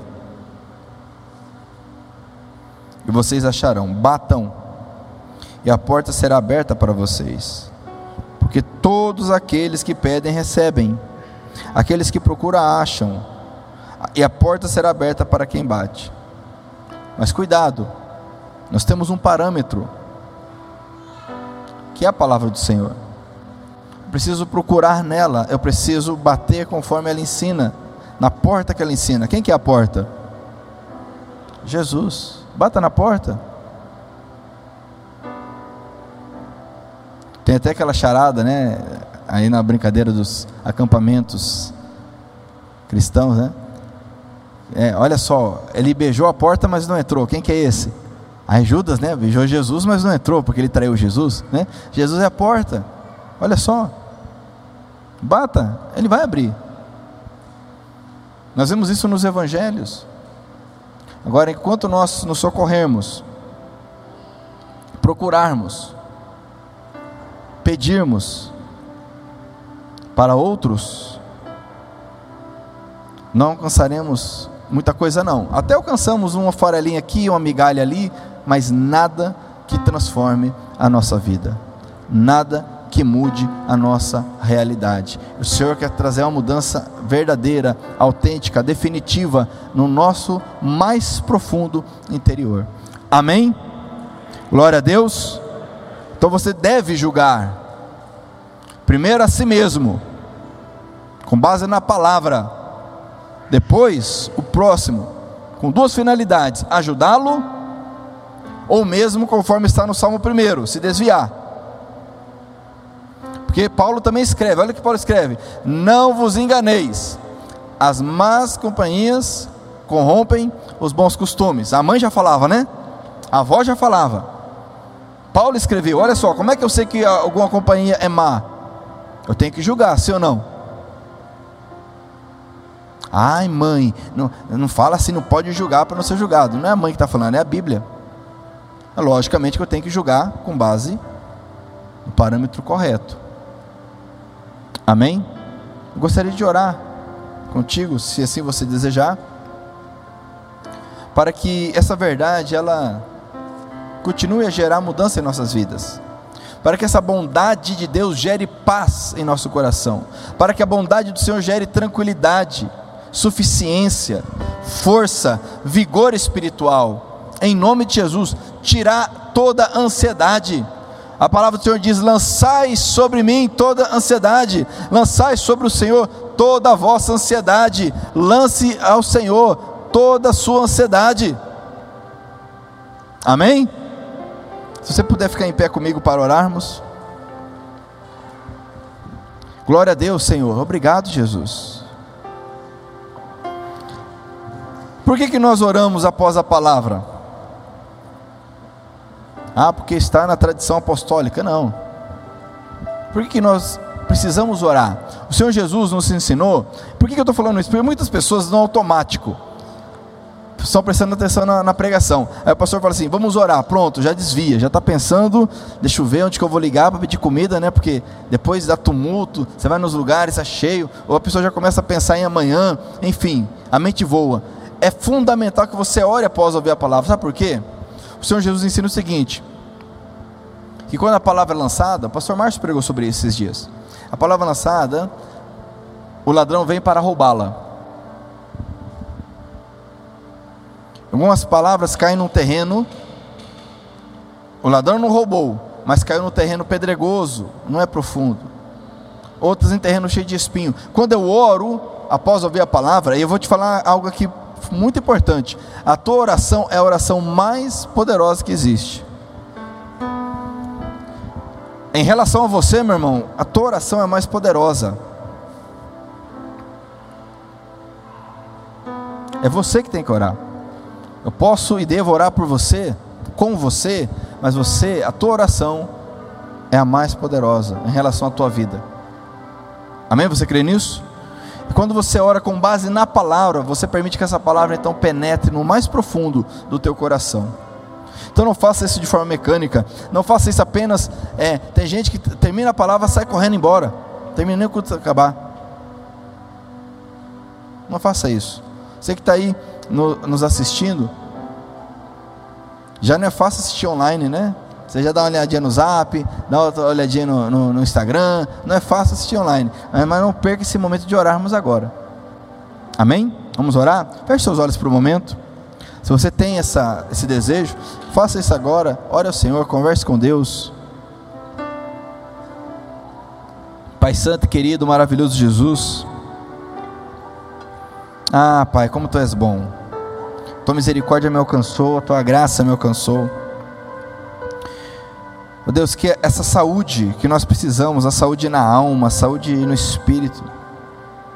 e vocês acharão. Batam, e a porta será aberta para vocês. Porque todos aqueles que pedem recebem, aqueles que procuram acham, e a porta será aberta para quem bate. Mas cuidado, nós temos um parâmetro, que é a palavra do Senhor. Eu preciso procurar nela, eu preciso bater conforme ela ensina, na porta que ela ensina. Quem que é a porta? Jesus. Bata na porta. Tem até aquela charada, né? Aí na brincadeira dos acampamentos cristãos, né? É, olha só, ele beijou a porta, mas não entrou. Quem que é esse? Aí Judas, né, beijou Jesus, mas não entrou porque ele traiu Jesus, né? Jesus é a porta. Olha só. Bata, ele vai abrir. Nós vemos isso nos evangelhos. Agora, enquanto nós nos socorrermos, procurarmos, pedirmos para outros, não alcançaremos muita coisa não. Até alcançamos uma farelinha aqui, uma migalha ali, mas nada que transforme a nossa vida. Nada que mude a nossa realidade. O Senhor quer trazer uma mudança verdadeira, autêntica, definitiva no nosso mais profundo interior. Amém? Glória a Deus. Então você deve julgar, primeiro a si mesmo, com base na palavra, depois o próximo, com duas finalidades: ajudá-lo, ou mesmo, conforme está no Salmo 1, se desviar. Porque Paulo também escreve, olha o que Paulo escreve: Não vos enganeis, as más companhias corrompem os bons costumes. A mãe já falava, né? A avó já falava. Paulo escreveu: Olha só, como é que eu sei que alguma companhia é má? Eu tenho que julgar, sim ou não? Ai, mãe, não, não fala assim, não pode julgar para não ser julgado. Não é a mãe que está falando, é a Bíblia. Logicamente que eu tenho que julgar com base no parâmetro correto. Amém? Eu gostaria de orar contigo, se assim você desejar, para que essa verdade ela continue a gerar mudança em nossas vidas. Para que essa bondade de Deus gere paz em nosso coração. Para que a bondade do Senhor gere tranquilidade, suficiência, força, vigor espiritual. Em nome de Jesus, tirar toda a ansiedade. A palavra do Senhor diz: lançai sobre mim toda ansiedade, lançai sobre o Senhor toda a vossa ansiedade, lance ao Senhor toda a sua ansiedade. Amém? Se você puder ficar em pé comigo para orarmos. Glória a Deus, Senhor. Obrigado, Jesus. Por que, que nós oramos após a palavra? Ah, porque está na tradição apostólica. Não. Por que, que nós precisamos orar? O Senhor Jesus nos ensinou. Por que, que eu estou falando isso? Porque muitas pessoas não automático só prestando atenção na, na, pregação. Aí o pastor fala assim: vamos orar, pronto, já desvia, já está pensando, deixa eu ver onde que eu vou ligar para pedir comida, né? Porque depois dá tumulto, você vai nos lugares, está cheio, ou a pessoa já começa a pensar em amanhã, enfim, a mente voa. É fundamental que você ore após ouvir a palavra, sabe por quê? O Senhor Jesus ensina o seguinte: que quando a palavra é lançada, o pastor Márcio pregou sobre isso esses dias. A palavra lançada, o ladrão vem para roubá-la. Algumas palavras caem num terreno, o ladrão não roubou, mas caiu no terreno pedregoso, não é profundo. Outras em terreno cheio de espinho. Quando eu oro, após ouvir a palavra, eu vou te falar algo aqui muito importante. A tua oração é a oração mais poderosa que existe. Em relação a você, meu irmão, a tua oração é mais poderosa. É você que tem que orar. Eu posso e devo orar por você, com você, mas você, a tua oração é a mais poderosa em relação à tua vida. Amém? Você crê nisso? Quando você ora com base na palavra, você permite que essa palavra então penetre no mais profundo do teu coração. Então não faça isso de forma mecânica, não faça isso apenas. É, tem gente que termina a palavra sai correndo embora, termina nem o culto acabar. Não faça isso. Você que está aí no, nos assistindo, já não é fácil assistir online, né? Você já dá uma olhadinha no zap, dá outra olhadinha no, no, no Instagram, não é fácil assistir online, mas não perca esse momento de orarmos agora. Amém? Vamos orar? Feche seus olhos para o momento. Se você tem essa, esse desejo, faça isso agora. Ore ao Senhor, converse com Deus. Pai Santo, querido, maravilhoso Jesus. Ah, Pai, como Tu és bom. Tua misericórdia me alcançou, a Tua graça me alcançou. Meu Deus, que essa saúde que nós precisamos, a saúde na alma, a saúde no espírito,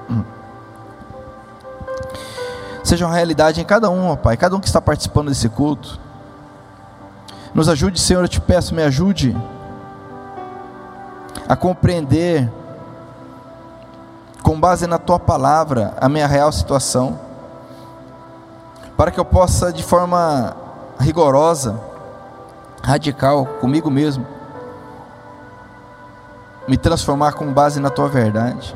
hum, seja uma realidade em cada um, ó Pai, cada um que está participando desse culto. Nos ajude, Senhor, eu te peço, me ajude a compreender, com base na tua palavra, a minha real situação, para que eu possa, de forma rigorosa, radical, comigo mesmo, me transformar com base na tua verdade,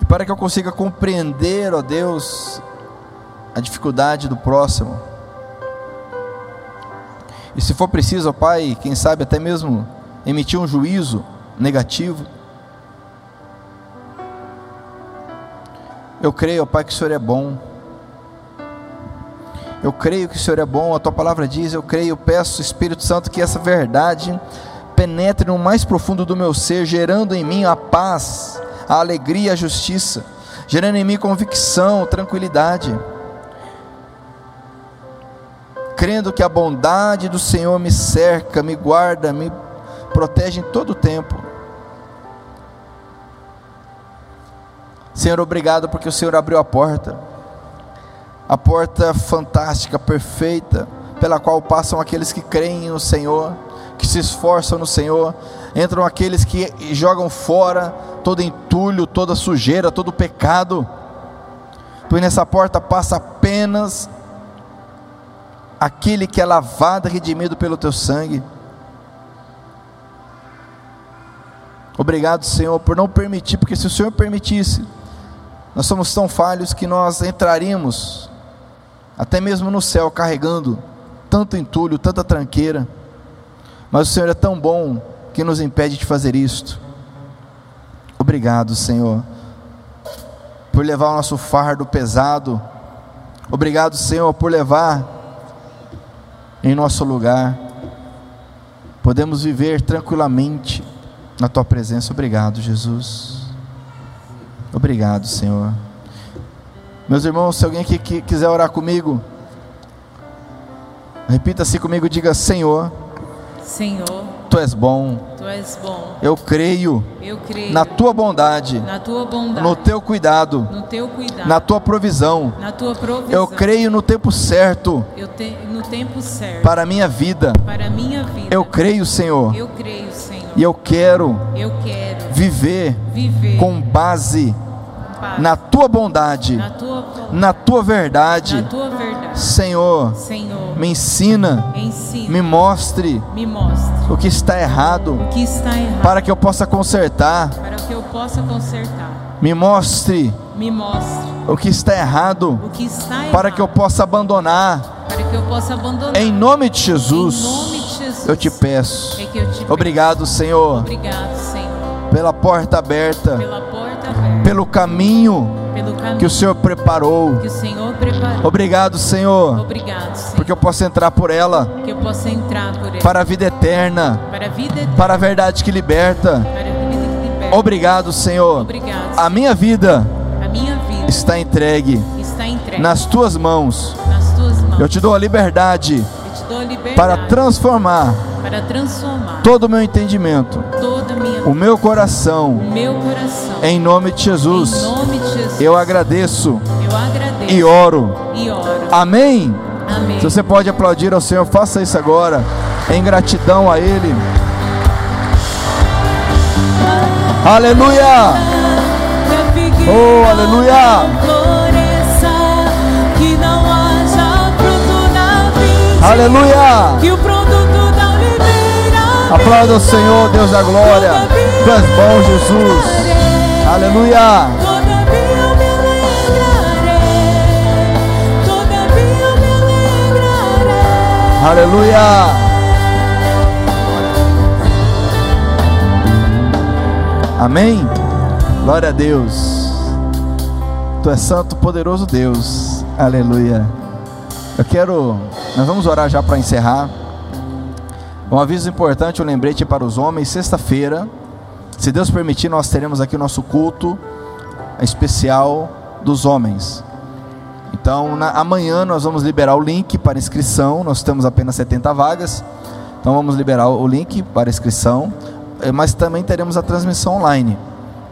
e para que eu consiga compreender, ó Deus, a dificuldade do próximo e se for preciso, ó Pai, quem sabe até mesmo emitir um juízo negativo. Eu creio, ó Pai, que o Senhor é bom. Eu creio que o Senhor é bom, a tua palavra diz, eu creio, peço, Espírito Santo, que essa verdade penetre no mais profundo do meu ser, gerando em mim a paz, a alegria, a justiça, gerando em mim convicção, tranquilidade crendo que a bondade do Senhor me cerca, me guarda, me protege em todo o tempo. Senhor, obrigado porque o Senhor abriu a porta, a porta fantástica, perfeita, pela qual passam aqueles que creem no Senhor, que se esforçam no Senhor, entram aqueles que jogam fora todo entulho, toda sujeira, todo pecado, pois nessa porta passa apenas aquele que é lavado e redimido pelo teu sangue. Obrigado, Senhor, por não permitir, porque se o Senhor permitisse, nós somos tão falhos que nós entraríamos até mesmo no céu carregando tanto entulho, tanta tranqueira. Mas o Senhor é tão bom que nos impede de fazer isto. Obrigado, Senhor, por levar o nosso fardo pesado. Obrigado, Senhor, por levar em nosso lugar, podemos viver tranquilamente na tua presença. Obrigado, Jesus. Obrigado, Senhor. Meus irmãos, se alguém aqui quiser orar comigo, repita-se comigo, diga: Senhor. Senhor. Tu és bom. Tu és bom. Eu creio. Eu creio. Na tua bondade. Na tua bondade. No teu cuidado. No teu cuidado. Na tua provisão. Na tua provisão. Eu creio no tempo certo. Eu te, no tempo certo. Para a minha vida. Para a minha vida. Eu creio, Senhor. Eu creio, Senhor. E eu quero. Eu quero viver. Viver. Com base na tua bondade, na tua, na tua verdade. Na tua verdade. Senhor, Senhor, me ensina, ensina, me mostre, me mostre o que está errado, que está errado, para que eu possa consertar. Para que eu possa consertar. Me mostre, me mostre o que está errado, o que está errado, para que eu possa abandonar. Para que eu possa abandonar. Em nome de Jesus. Em nome de Jesus. Eu te peço. É eu te Obrigado, peço. Senhor. Obrigado, Senhor. Pela porta aberta. Pela porta aberta. Pelo caminho, Pelo caminho que o Senhor preparou. Que o Senhor preparou. Obrigado, Senhor. Obrigado, Senhor. Porque eu posso entrar por ela. Que eu possa entrar por ela. Para a vida eterna. Para a vida eterna. Para a verdade que liberta. Obrigado, Senhor. Obrigado. A minha vida. A minha vida está entregue. Está entregue. Nas tuas mãos. Nas tuas mãos. Eu te dou a liberdade. Eu te dou a liberdade. Para transformar. Para transformar. Todo o meu entendimento. Minha o meu coração. Meu coração. Em nome de Jesus. Nome de Jesus. Eu agradeço. Eu agradeço. E oro. E oro. Amém. Amém. Se você pode aplaudir ao Senhor, faça isso agora. Em gratidão a Ele. Aleluia! Oh, aleluia! Aleluia! Aplauda o Senhor, Deus da glória. Tu és bom, Jesus. Aleluia! Aleluia! Amém? Glória a Deus. Tu és santo, poderoso Deus. Aleluia. Eu quero. Nós vamos orar já para encerrar. Um aviso importante, um lembrete para os homens. Sexta-feira, se Deus permitir, nós teremos aqui o nosso culto especial dos homens. Então, na, amanhã nós vamos liberar o link para inscrição. Nós temos apenas 70 vagas. Então, vamos liberar o link para inscrição. Mas também teremos a transmissão online,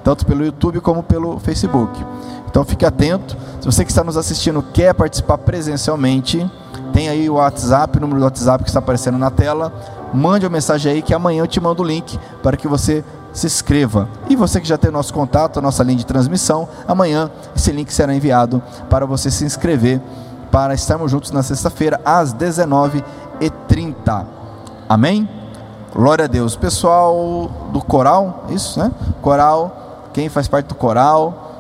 tanto pelo YouTube como pelo Facebook. Então, fique atento. Se você que está nos assistindo quer participar presencialmente, tem aí o WhatsApp, o número do WhatsApp que está aparecendo na tela. Mande uma mensagem aí que amanhã eu te mando o link para que você se inscreva. E você que já tem o nosso contato, a nossa linha de transmissão, amanhã esse link será enviado para você se inscrever para estarmos juntos na sexta-feira às 19h30. Amém? Glória a Deus. Pessoal do coral, isso, né? Coral, quem faz parte do coral,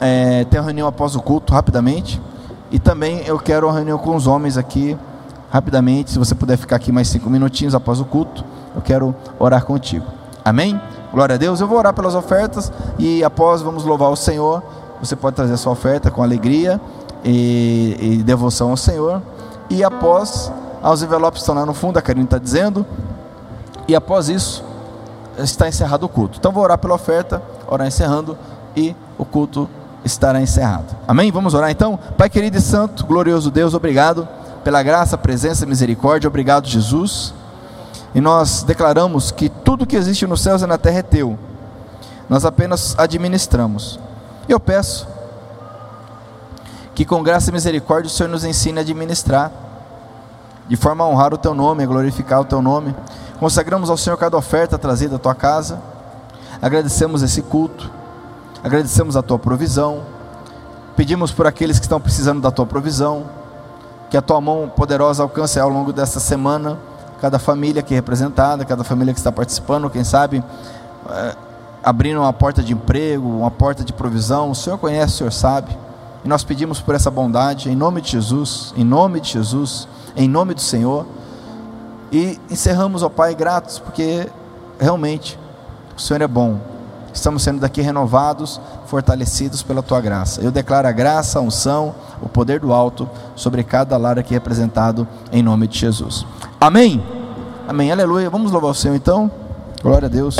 é, tem uma reunião após o culto, rapidamente. E também eu quero uma reunião com os homens aqui, rapidamente. Se você puder ficar aqui mais cinco minutinhos após o culto, eu quero orar contigo. Amém? Glória a Deus. Eu vou orar pelas ofertas e após vamos louvar o Senhor. Você pode trazer a sua oferta com alegria e, e devoção ao Senhor. E após, os envelopes estão lá no fundo, a Karine está dizendo. E após isso, está encerrado o culto. Então vou orar pela oferta, orar encerrando e o culto estará encerrado. Amém? Vamos orar então? Pai querido e santo, glorioso Deus, obrigado pela graça, presença e misericórdia. Obrigado, Jesus. E nós declaramos que tudo que existe nos céus e na terra é teu. Nós apenas administramos. Eu peço que com graça e misericórdia o Senhor nos ensine a administrar, de forma a honrar o teu nome, a glorificar o teu nome. Consagramos ao Senhor cada oferta trazida à tua casa. Agradecemos esse culto. Agradecemos a tua provisão. Pedimos por aqueles que estão precisando da tua provisão. Que a tua mão poderosa alcance ao longo desta semana cada família aqui representada, cada família que está participando, quem sabe é, abrindo uma porta de emprego, uma porta de provisão. O Senhor conhece, o Senhor sabe. E nós pedimos por essa bondade, em nome de Jesus, em nome de Jesus, em nome do Senhor. E encerramos, ó Pai, gratos, porque realmente o Senhor é bom. Estamos sendo daqui renovados, fortalecidos pela tua graça. Eu declaro a graça, a unção, o poder do alto sobre cada lar aqui representado, em nome de Jesus. Amém? Amém. Aleluia. Vamos louvar o Senhor então. Glória a Deus.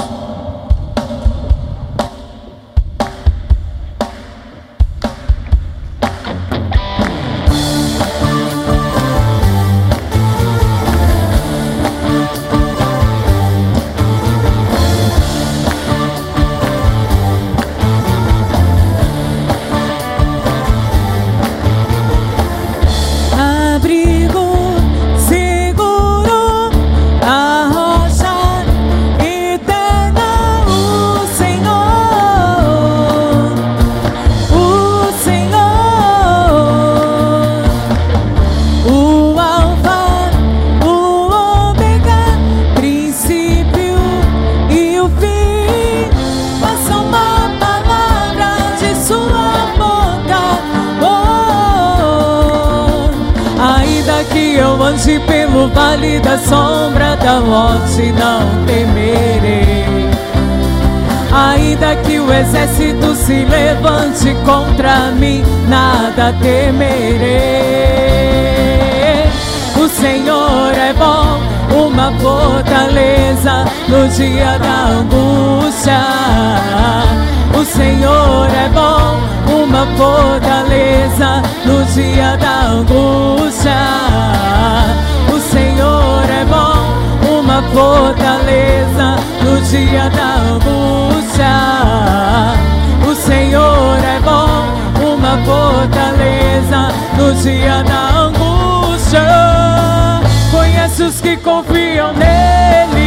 Dia da angústia. O Senhor é bom, uma fortaleza no dia da angústia. O Senhor é bom, uma fortaleza no dia da angústia. O Senhor é bom uma fortaleza no dia da angústia. Conhece os que confiam nele.